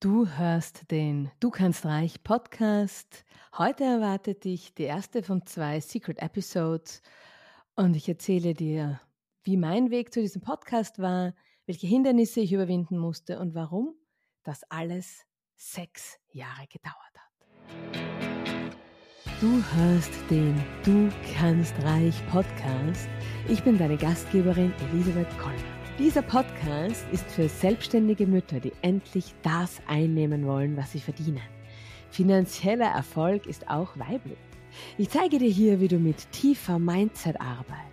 Du hörst den Du kannst reich Podcast. Heute erwartet dich die erste von zwei Secret Episodes und ich erzähle dir, wie mein Weg zu diesem Podcast war, welche Hindernisse ich überwinden musste und warum das alles sechs Jahre gedauert hat. Du hörst den Du kannst reich Podcast. Ich bin deine Gastgeberin Elisabeth Koller. Dieser Podcast ist für selbstständige Mütter, die endlich das einnehmen wollen, was sie verdienen. Finanzieller Erfolg ist auch weiblich. Ich zeige dir hier, wie du mit tiefer Mindset-Arbeit,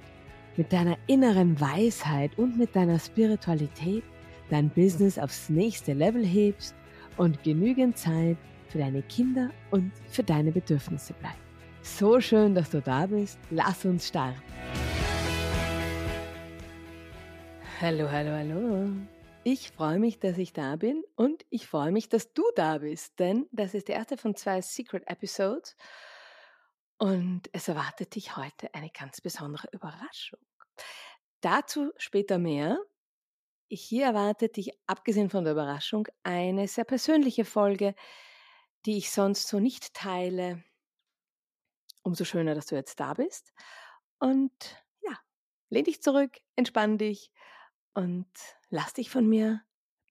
mit deiner inneren Weisheit und mit deiner Spiritualität dein Business aufs nächste Level hebst und genügend Zeit für deine Kinder und für deine Bedürfnisse bleibt. So schön, dass du da bist. Lass uns starten. Hallo, hallo, hallo. Ich freue mich, dass ich da bin und ich freue mich, dass du da bist, denn das ist die erste von zwei Secret Episodes und es erwartet dich heute eine ganz besondere Überraschung. Dazu später mehr. Hier erwartet dich, abgesehen von der Überraschung, eine sehr persönliche Folge, die ich sonst so nicht teile. Umso schöner, dass du jetzt da bist. Und ja, lehn dich zurück, entspann dich und lass dich von mir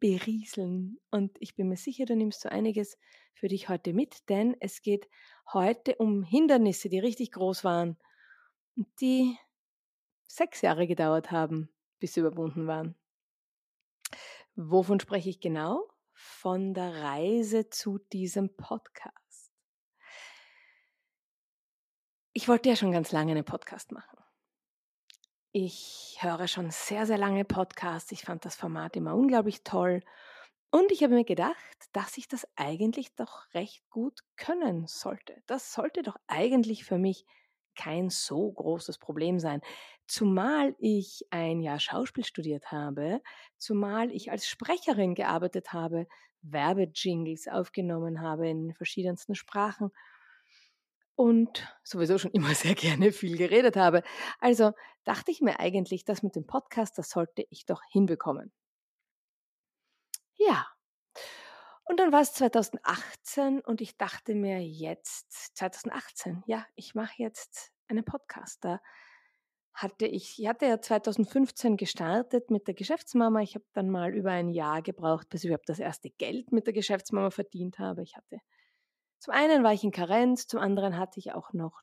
berieseln. Und ich bin mir sicher, du nimmst so einiges für dich heute mit, denn es geht heute um Hindernisse, die richtig groß waren und die sechs Jahre gedauert haben, bis sie überwunden waren. Wovon spreche ich genau? Von der Reise zu diesem Podcast. Ich wollte ja schon ganz lange einen Podcast machen. Ich höre schon sehr, sehr lange Podcasts. Ich fand das Format immer unglaublich toll. Und ich habe mir gedacht, dass ich das eigentlich doch recht gut können sollte. Das sollte doch eigentlich für mich kein so großes Problem sein. Zumal ich ein Jahr Schauspiel studiert habe, zumal ich als Sprecherin gearbeitet habe, Werbejingles aufgenommen habe in verschiedensten Sprachen und sowieso schon immer sehr gerne viel geredet habe. Also dachte ich mir eigentlich, das mit dem Podcast, das sollte ich doch hinbekommen. Ja. Und dann war es 2018 und ich dachte mir jetzt, 2018, ja, ich mache jetzt einen Podcast. Da hatte ich, ich hatte ja 2015 gestartet mit der Geschäftsmama. Ich habe dann mal über ein Jahr gebraucht, bis ich überhaupt das erste Geld mit der Geschäftsmama verdient habe. Ich hatte zum einen war ich in Karenz, zum anderen hatte ich auch noch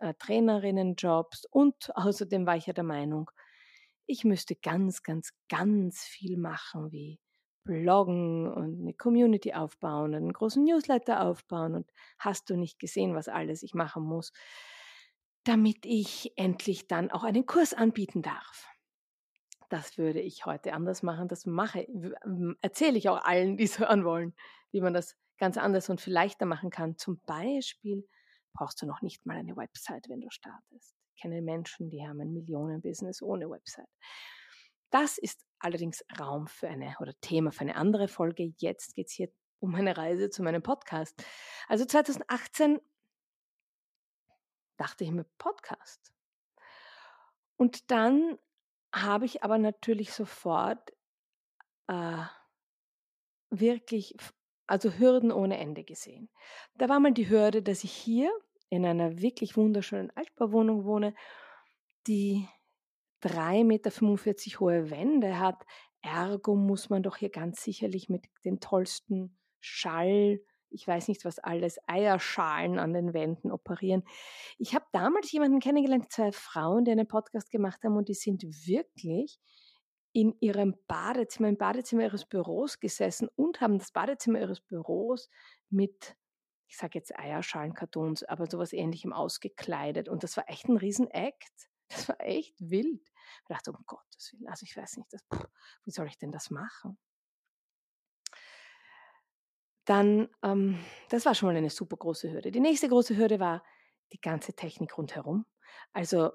äh, Trainerinnenjobs und außerdem war ich ja der Meinung, ich müsste ganz, ganz, ganz viel machen, wie bloggen und eine Community aufbauen, einen großen Newsletter aufbauen und hast du nicht gesehen, was alles ich machen muss, damit ich endlich dann auch einen Kurs anbieten darf. Das würde ich heute anders machen. Das mache, erzähle ich auch allen, die es hören wollen, wie man das ganz anders und viel leichter machen kann. Zum Beispiel brauchst du noch nicht mal eine Website, wenn du startest. Ich kenne Menschen, die haben ein Millionenbusiness ohne Website. Das ist allerdings Raum für eine oder Thema für eine andere Folge. Jetzt geht's hier um eine Reise zu meinem Podcast. Also 2018 dachte ich mir Podcast. Und dann habe ich aber natürlich sofort äh, wirklich also Hürden ohne Ende gesehen. Da war mal die Hürde, dass ich hier in einer wirklich wunderschönen Altbauwohnung wohne, die 3,45 Meter hohe Wände hat. Ergo muss man doch hier ganz sicherlich mit den tollsten Schall, ich weiß nicht was alles, Eierschalen an den Wänden operieren. Ich habe damals jemanden kennengelernt, zwei Frauen, die einen Podcast gemacht haben und die sind wirklich in ihrem Badezimmer, im Badezimmer ihres Büros gesessen und haben das Badezimmer ihres Büros mit, ich sage jetzt Eierschalenkartons, aber sowas ähnlichem ausgekleidet. Und das war echt ein Riesen-Act. Das war echt wild. Ich dachte, um Gottes Willen, also ich weiß nicht, das, pff, wie soll ich denn das machen? Dann, ähm, das war schon mal eine super große Hürde. Die nächste große Hürde war die ganze Technik rundherum. Also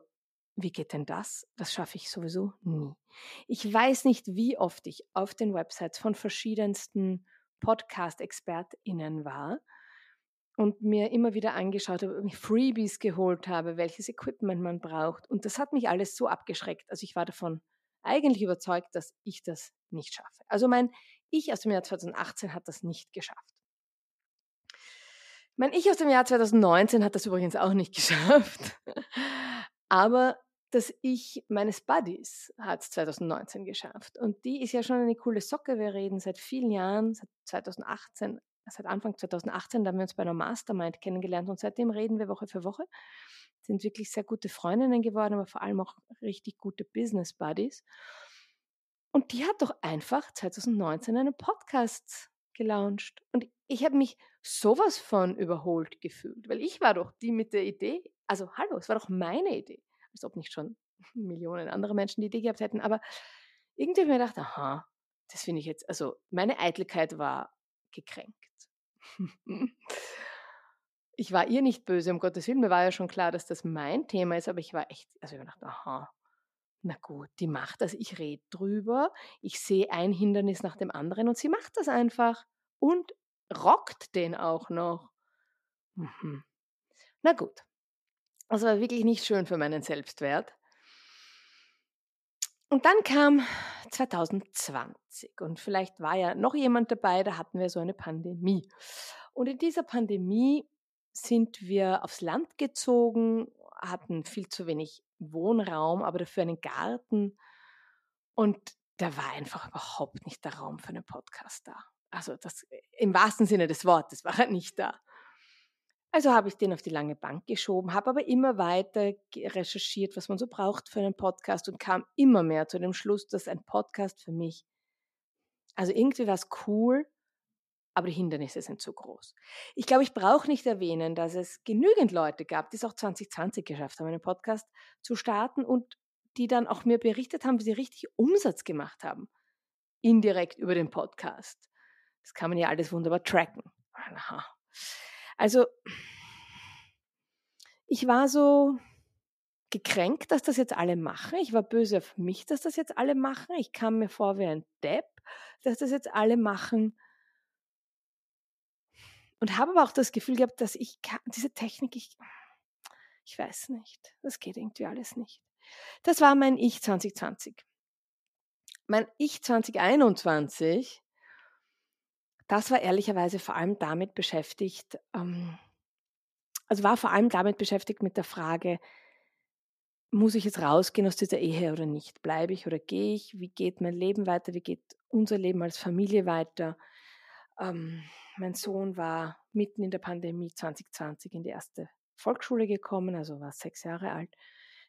wie geht denn das? Das schaffe ich sowieso nie. Ich weiß nicht, wie oft ich auf den Websites von verschiedensten Podcast-ExpertInnen war und mir immer wieder angeschaut habe, Freebies geholt habe, welches Equipment man braucht. Und das hat mich alles so abgeschreckt. Also ich war davon eigentlich überzeugt, dass ich das nicht schaffe. Also mein Ich aus dem Jahr 2018 hat das nicht geschafft. Mein Ich aus dem Jahr 2019 hat das übrigens auch nicht geschafft. Aber das Ich meines Buddies hat es 2019 geschafft. Und die ist ja schon eine coole Socke. Wir reden seit vielen Jahren, seit 2018, seit Anfang 2018, da haben wir uns bei einer Mastermind kennengelernt und seitdem reden wir Woche für Woche. Sind wirklich sehr gute Freundinnen geworden, aber vor allem auch richtig gute Business Buddies. Und die hat doch einfach 2019 einen Podcast gelauncht. Und ich habe mich sowas von überholt gefühlt, weil ich war doch die mit der Idee. Also hallo, es war doch meine Idee. Als ob nicht schon Millionen andere Menschen die Idee gehabt hätten. Aber irgendwie habe ich mir gedacht, aha, das finde ich jetzt, also meine Eitelkeit war gekränkt. ich war ihr nicht böse, um Gottes Willen. Mir war ja schon klar, dass das mein Thema ist, aber ich war echt, also ich habe gedacht, aha, na gut, die macht das, ich rede drüber, ich sehe ein Hindernis nach dem anderen und sie macht das einfach und rockt den auch noch. Mhm. Na gut, das war wirklich nicht schön für meinen Selbstwert. Und dann kam 2020 und vielleicht war ja noch jemand dabei, da hatten wir so eine Pandemie. Und in dieser Pandemie sind wir aufs Land gezogen, hatten viel zu wenig Wohnraum, aber dafür einen Garten. Und da war einfach überhaupt nicht der Raum für einen Podcast da. Also das im wahrsten Sinne des Wortes war er nicht da. Also habe ich den auf die lange Bank geschoben, habe aber immer weiter recherchiert, was man so braucht für einen Podcast und kam immer mehr zu dem Schluss, dass ein Podcast für mich, also irgendwie war es cool, aber die Hindernisse sind zu groß. Ich glaube, ich brauche nicht erwähnen, dass es genügend Leute gab, die es auch 2020 geschafft haben, einen Podcast zu starten und die dann auch mir berichtet haben, wie sie richtig Umsatz gemacht haben. Indirekt über den Podcast. Das kann man ja alles wunderbar tracken. Aha. Also, ich war so gekränkt, dass das jetzt alle machen. Ich war böse auf mich, dass das jetzt alle machen. Ich kam mir vor wie ein Depp, dass das jetzt alle machen und habe aber auch das Gefühl gehabt, dass ich diese Technik, ich, ich weiß nicht, das geht irgendwie alles nicht. Das war mein Ich 2020. Mein Ich 2021, das war ehrlicherweise vor allem damit beschäftigt, ähm, also war vor allem damit beschäftigt mit der Frage, muss ich jetzt rausgehen aus dieser Ehe oder nicht? Bleibe ich oder gehe ich? Wie geht mein Leben weiter? Wie geht unser Leben als Familie weiter? Ähm, mein Sohn war mitten in der Pandemie 2020 in die erste Volksschule gekommen, also war sechs Jahre alt.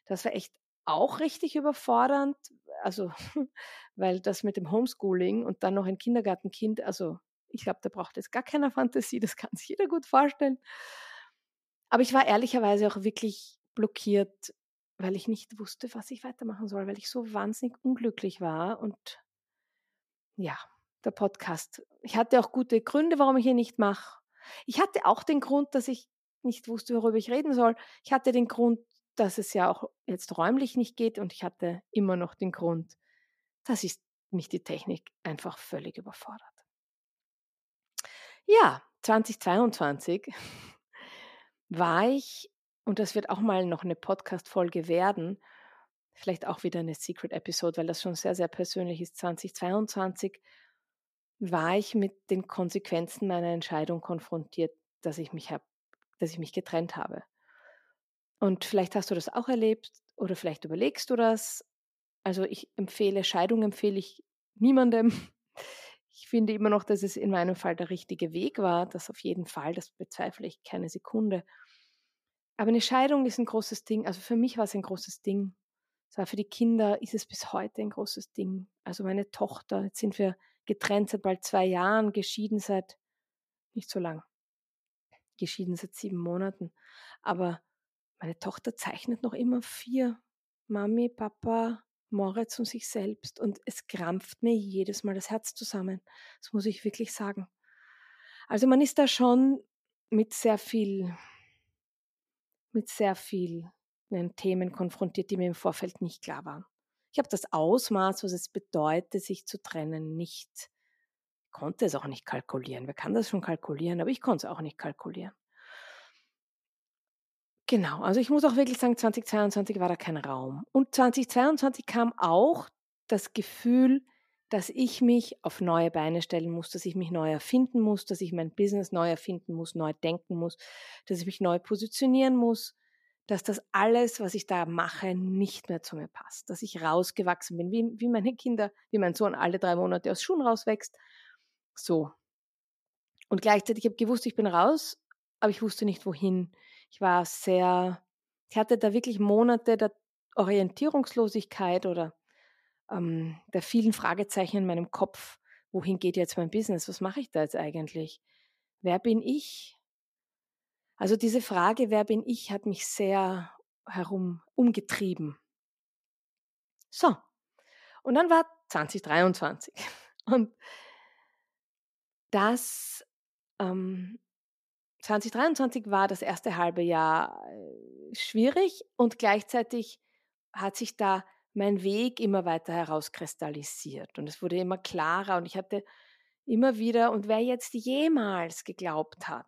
Das war echt auch richtig überfordernd, also weil das mit dem Homeschooling und dann noch ein Kindergartenkind, also ich glaube, da braucht jetzt gar keiner Fantasie, das kann sich jeder gut vorstellen. Aber ich war ehrlicherweise auch wirklich blockiert, weil ich nicht wusste, was ich weitermachen soll, weil ich so wahnsinnig unglücklich war und ja, der Podcast. Ich hatte auch gute Gründe, warum ich ihn nicht mache. Ich hatte auch den Grund, dass ich nicht wusste, worüber ich reden soll. Ich hatte den Grund, dass es ja auch jetzt räumlich nicht geht und ich hatte immer noch den Grund, dass ich mich die Technik einfach völlig überfordert. Ja, 2022 war ich, und das wird auch mal noch eine Podcast-Folge werden, vielleicht auch wieder eine Secret-Episode, weil das schon sehr, sehr persönlich ist. 2022 war ich mit den Konsequenzen meiner Entscheidung konfrontiert, dass ich mich, hab, dass ich mich getrennt habe. Und vielleicht hast du das auch erlebt oder vielleicht überlegst du das. Also ich empfehle, Scheidung empfehle ich niemandem. Ich finde immer noch, dass es in meinem Fall der richtige Weg war. Das auf jeden Fall, das bezweifle ich keine Sekunde. Aber eine Scheidung ist ein großes Ding. Also für mich war es ein großes Ding. Es war für die Kinder, ist es bis heute ein großes Ding. Also meine Tochter, jetzt sind wir getrennt seit bald zwei Jahren, geschieden seit nicht so lang, geschieden seit sieben Monaten. Aber meine Tochter zeichnet noch immer vier. Mami, Papa, Moritz und sich selbst. Und es krampft mir jedes Mal das Herz zusammen. Das muss ich wirklich sagen. Also man ist da schon mit sehr viel, mit sehr vielen Themen konfrontiert, die mir im Vorfeld nicht klar waren. Ich habe das Ausmaß, was es bedeutet, sich zu trennen, nicht, konnte es auch nicht kalkulieren. Wer kann das schon kalkulieren? Aber ich konnte es auch nicht kalkulieren. Genau, also ich muss auch wirklich sagen, 2022 war da kein Raum. Und 2022 kam auch das Gefühl, dass ich mich auf neue Beine stellen muss, dass ich mich neu erfinden muss, dass ich mein Business neu erfinden muss, neu denken muss, dass ich mich neu positionieren muss, dass das alles, was ich da mache, nicht mehr zu mir passt, dass ich rausgewachsen bin, wie, wie meine Kinder, wie mein Sohn alle drei Monate aus Schuhen rauswächst. So. Und gleichzeitig habe ich gewusst, ich bin raus, aber ich wusste nicht wohin. Ich war sehr, ich hatte da wirklich Monate der Orientierungslosigkeit oder ähm, der vielen Fragezeichen in meinem Kopf. Wohin geht jetzt mein Business? Was mache ich da jetzt eigentlich? Wer bin ich? Also diese Frage, wer bin ich, hat mich sehr herum umgetrieben. So. Und dann war 2023. Und das ähm, 2023 war das erste halbe Jahr äh, schwierig und gleichzeitig hat sich da mein Weg immer weiter herauskristallisiert und es wurde immer klarer und ich hatte immer wieder, und wer jetzt jemals geglaubt hat,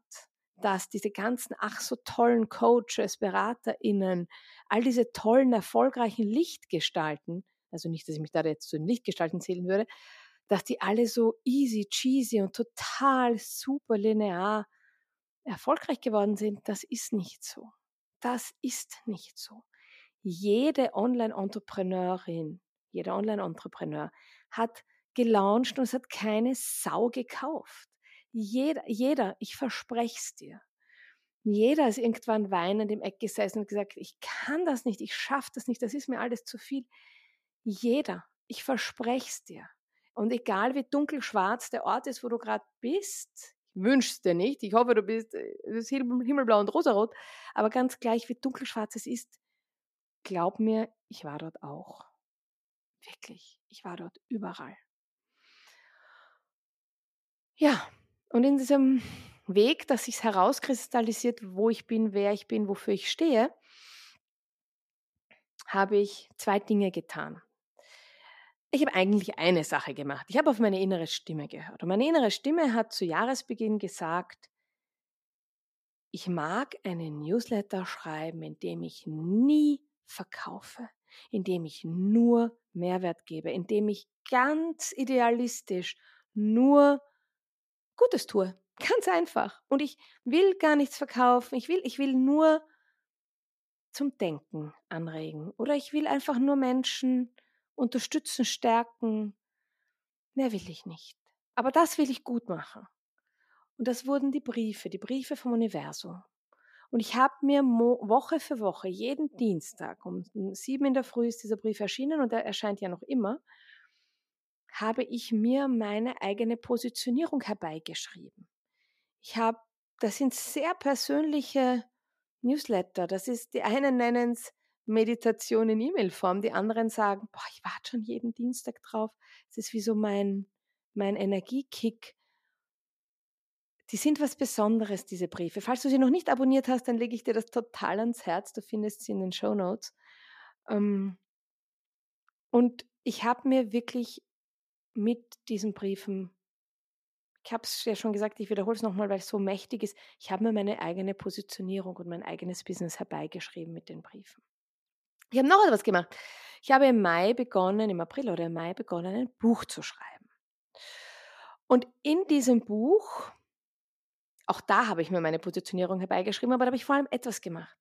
dass diese ganzen ach so tollen Coaches, BeraterInnen, all diese tollen, erfolgreichen Lichtgestalten, also nicht, dass ich mich da jetzt zu den Lichtgestalten zählen würde, dass die alle so easy, cheesy und total super linear erfolgreich geworden sind, das ist nicht so. Das ist nicht so jede Online-Entrepreneurin, jeder Online-Entrepreneur hat gelauncht und es hat keine Sau gekauft. Jeder, jeder, ich verspreche es dir. Jeder ist irgendwann weinend im Eck gesessen und gesagt, ich kann das nicht, ich schaffe das nicht, das ist mir alles zu viel. Jeder, ich verspreche es dir. Und egal wie dunkelschwarz der Ort ist, wo du gerade bist, es dir nicht, ich hoffe, du bist äh, himmelblau und rosarot, aber ganz gleich, wie dunkelschwarz es ist, glaub mir, ich war dort auch. Wirklich, ich war dort überall. Ja, und in diesem Weg, dass sich herauskristallisiert, wo ich bin, wer ich bin, wofür ich stehe, habe ich zwei Dinge getan. Ich habe eigentlich eine Sache gemacht. Ich habe auf meine innere Stimme gehört. Und meine innere Stimme hat zu Jahresbeginn gesagt, ich mag einen Newsletter schreiben, in dem ich nie verkaufe, indem ich nur Mehrwert gebe, indem ich ganz idealistisch nur Gutes tue. Ganz einfach. Und ich will gar nichts verkaufen. Ich will, ich will nur zum Denken anregen. Oder ich will einfach nur Menschen unterstützen, stärken. Mehr will ich nicht. Aber das will ich gut machen. Und das wurden die Briefe, die Briefe vom Universum. Und ich habe mir Woche für Woche, jeden Dienstag um sieben in der Früh ist dieser Brief erschienen und er erscheint ja noch immer, habe ich mir meine eigene Positionierung herbeigeschrieben. Ich habe, das sind sehr persönliche Newsletter. Das ist, die einen nennen es Meditation in E-Mail-Form, die anderen sagen, boah, ich warte schon jeden Dienstag drauf. Es ist wie so mein, mein Energiekick die sind was Besonderes, diese Briefe. Falls du sie noch nicht abonniert hast, dann lege ich dir das total ans Herz. Du findest sie in den Show Notes. Ähm, und ich habe mir wirklich mit diesen Briefen, ich habe es ja schon gesagt, ich wiederhole es nochmal, weil es so mächtig ist, ich habe mir meine eigene Positionierung und mein eigenes Business herbeigeschrieben mit den Briefen. Ich habe noch etwas gemacht. Ich habe im Mai begonnen, im April oder im Mai begonnen, ein Buch zu schreiben. Und in diesem Buch auch da habe ich mir meine Positionierung herbeigeschrieben, aber da habe ich vor allem etwas gemacht.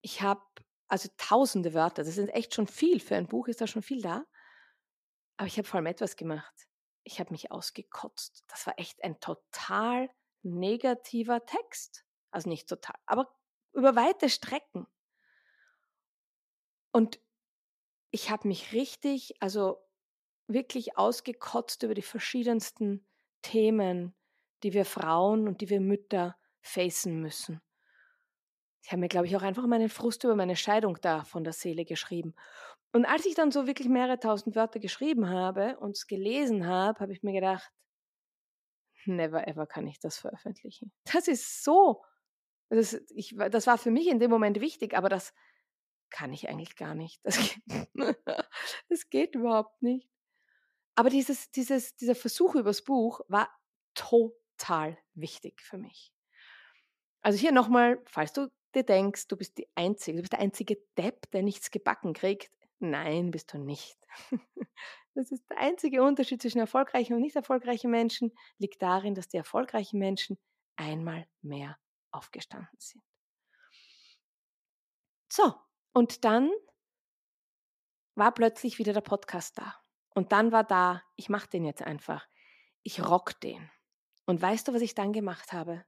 Ich habe also tausende Wörter, das sind echt schon viel, für ein Buch ist da schon viel da. Aber ich habe vor allem etwas gemacht. Ich habe mich ausgekotzt. Das war echt ein total negativer Text. Also nicht total, aber über weite Strecken. Und ich habe mich richtig, also wirklich ausgekotzt über die verschiedensten Themen, die wir Frauen und die wir Mütter facen müssen. Ich habe mir, glaube ich, auch einfach meinen Frust über meine Scheidung da von der Seele geschrieben. Und als ich dann so wirklich mehrere tausend Wörter geschrieben habe und es gelesen habe, habe ich mir gedacht, never ever kann ich das veröffentlichen. Das ist so, das, ich, das war für mich in dem Moment wichtig, aber das kann ich eigentlich gar nicht. Das geht, das geht überhaupt nicht. Aber dieses, dieses, dieser Versuch übers Buch war total wichtig für mich. Also hier nochmal, falls du dir denkst, du bist die Einzige, du bist der einzige Depp, der nichts gebacken kriegt. Nein, bist du nicht. Das ist der einzige Unterschied zwischen erfolgreichen und nicht erfolgreichen Menschen, liegt darin, dass die erfolgreichen Menschen einmal mehr aufgestanden sind. So, und dann war plötzlich wieder der Podcast da. Und dann war da, ich mache den jetzt einfach. Ich rock den. Und weißt du, was ich dann gemacht habe?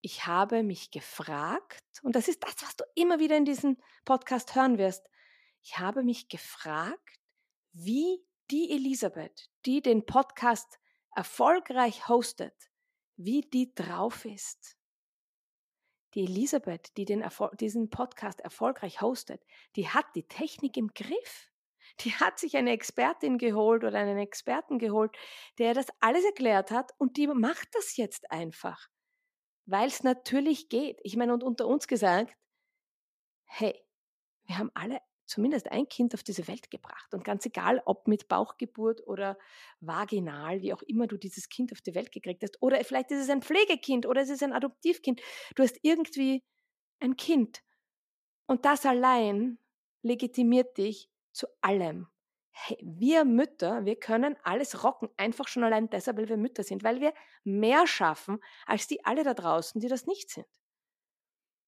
Ich habe mich gefragt, und das ist das, was du immer wieder in diesem Podcast hören wirst. Ich habe mich gefragt, wie die Elisabeth, die den Podcast erfolgreich hostet, wie die drauf ist. Die Elisabeth, die den diesen Podcast erfolgreich hostet, die hat die Technik im Griff. Die hat sich eine Expertin geholt oder einen Experten geholt, der das alles erklärt hat und die macht das jetzt einfach, weil es natürlich geht. Ich meine, und unter uns gesagt, hey, wir haben alle zumindest ein Kind auf diese Welt gebracht. Und ganz egal, ob mit Bauchgeburt oder vaginal, wie auch immer du dieses Kind auf die Welt gekriegt hast, oder vielleicht ist es ein Pflegekind oder es ist ein Adoptivkind, du hast irgendwie ein Kind. Und das allein legitimiert dich zu allem. Hey, wir Mütter, wir können alles rocken, einfach schon allein deshalb, weil wir Mütter sind, weil wir mehr schaffen als die alle da draußen, die das nicht sind.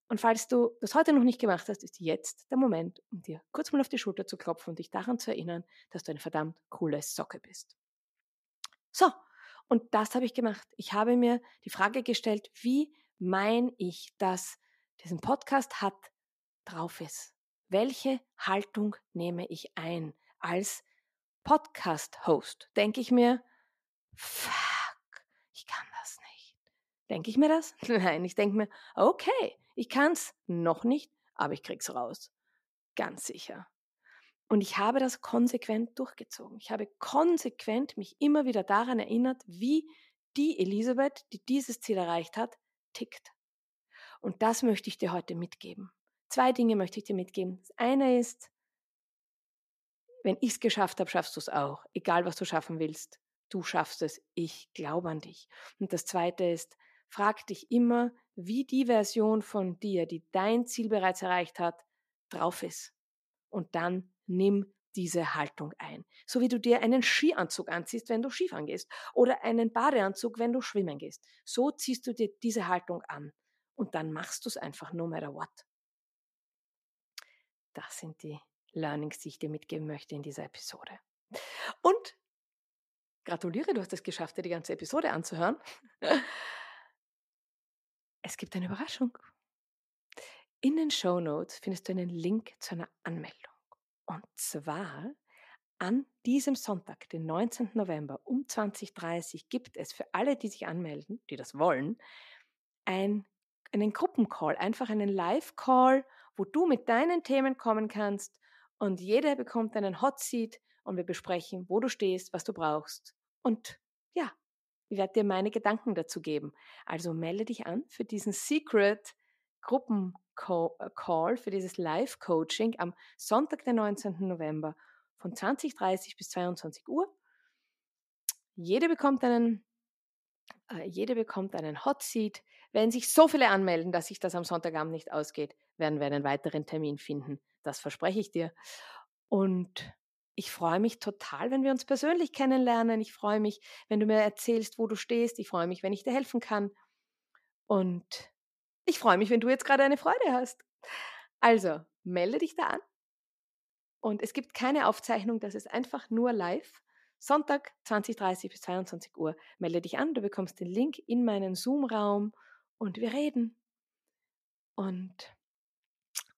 Und falls du das heute noch nicht gemacht hast, ist jetzt der Moment, um dir kurz mal auf die Schulter zu klopfen und dich daran zu erinnern, dass du eine verdammt coole Socke bist. So, und das habe ich gemacht. Ich habe mir die Frage gestellt, wie mein ich, dass diesen Podcast hat, drauf ist. Welche Haltung nehme ich ein als Podcast-Host? Denke ich mir, fuck, ich kann das nicht. Denke ich mir das? Nein, ich denke mir, okay, ich kann es noch nicht, aber ich krieg's raus. Ganz sicher. Und ich habe das konsequent durchgezogen. Ich habe konsequent mich immer wieder daran erinnert, wie die Elisabeth, die dieses Ziel erreicht hat, tickt. Und das möchte ich dir heute mitgeben. Zwei Dinge möchte ich dir mitgeben. Das eine ist, wenn ich es geschafft habe, schaffst du es auch. Egal, was du schaffen willst. Du schaffst es. Ich glaube an dich. Und das zweite ist, frag dich immer, wie die Version von dir, die dein Ziel bereits erreicht hat, drauf ist. Und dann nimm diese Haltung ein. So wie du dir einen Skianzug anziehst, wenn du Skifahren gehst oder einen Badeanzug, wenn du schwimmen gehst. So ziehst du dir diese Haltung an und dann machst du es einfach no matter what. Das sind die Learnings, die ich dir mitgeben möchte in dieser Episode. Und gratuliere, du hast es geschafft, dir die ganze Episode anzuhören. Es gibt eine Überraschung. In den Show Notes findest du einen Link zu einer Anmeldung. Und zwar an diesem Sonntag, den 19. November um 20.30 Uhr, gibt es für alle, die sich anmelden, die das wollen, ein, einen Gruppencall, einfach einen Live-Call, wo du mit deinen Themen kommen kannst und jeder bekommt einen Hot Seat und wir besprechen, wo du stehst, was du brauchst. Und ja, ich werde dir meine Gedanken dazu geben. Also melde dich an für diesen Secret Gruppencall, für dieses Live-Coaching am Sonntag, den 19. November von 20.30 bis 22 Uhr. Jede bekommt einen, äh, jede bekommt einen Hot Seat. Wenn sich so viele anmelden, dass sich das am Sonntagabend nicht ausgeht, werden wir einen weiteren Termin finden. Das verspreche ich dir. Und ich freue mich total, wenn wir uns persönlich kennenlernen. Ich freue mich, wenn du mir erzählst, wo du stehst. Ich freue mich, wenn ich dir helfen kann. Und ich freue mich, wenn du jetzt gerade eine Freude hast. Also, melde dich da an. Und es gibt keine Aufzeichnung, das ist einfach nur live. Sonntag 20.30 bis 22 Uhr. Melde dich an, du bekommst den Link in meinen Zoom-Raum und wir reden. Und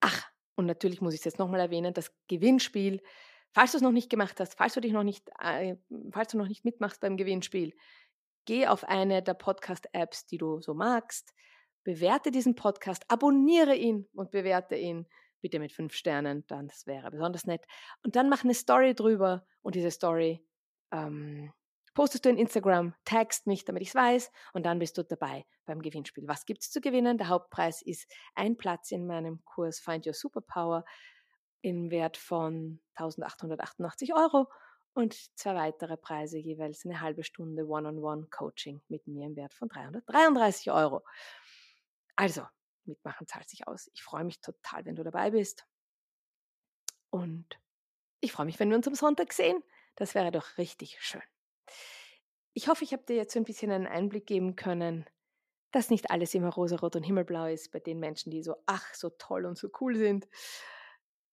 ach, und natürlich muss ich es jetzt nochmal erwähnen, das Gewinnspiel Falls du es noch nicht gemacht hast, falls du dich noch nicht, äh, falls du noch nicht mitmachst beim Gewinnspiel, geh auf eine der Podcast-Apps, die du so magst, bewerte diesen Podcast, abonniere ihn und bewerte ihn bitte mit fünf Sternen, dann das wäre besonders nett. Und dann mach eine Story drüber und diese Story ähm, postest du in Instagram, tagst mich, damit ich es weiß und dann bist du dabei beim Gewinnspiel. Was gibt es zu gewinnen? Der Hauptpreis ist ein Platz in meinem Kurs Find Your Superpower im Wert von 1888 Euro und zwei weitere Preise, jeweils eine halbe Stunde One-on-One-Coaching mit mir im Wert von 333 Euro. Also, mitmachen zahlt sich aus. Ich freue mich total, wenn du dabei bist. Und ich freue mich, wenn wir uns am Sonntag sehen. Das wäre doch richtig schön. Ich hoffe, ich habe dir jetzt so ein bisschen einen Einblick geben können, dass nicht alles immer rosarot und himmelblau ist bei den Menschen, die so ach so toll und so cool sind.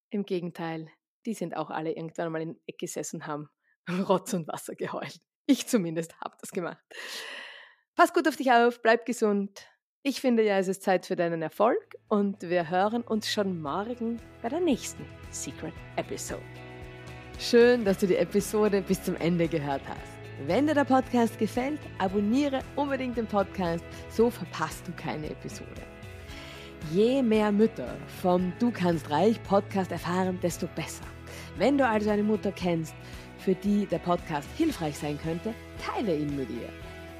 Im Gegenteil, die sind auch alle irgendwann mal in Eck gesessen haben Rotz und Wasser geheult. Ich zumindest habe das gemacht. Pass gut auf dich auf, bleib gesund. Ich finde ja, es ist Zeit für deinen Erfolg und wir hören uns schon morgen bei der nächsten Secret Episode. Schön, dass du die Episode bis zum Ende gehört hast. Wenn dir der Podcast gefällt, abonniere unbedingt den Podcast, so verpasst du keine Episode. Je mehr Mütter vom Du kannst reich Podcast erfahren, desto besser. Wenn du also eine Mutter kennst, für die der Podcast hilfreich sein könnte, teile ihn mit ihr.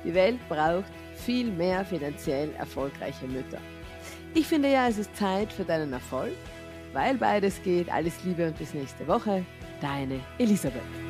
Die Welt braucht viel mehr finanziell erfolgreiche Mütter. Ich finde ja, es ist Zeit für deinen Erfolg, weil beides geht. Alles Liebe und bis nächste Woche. Deine Elisabeth.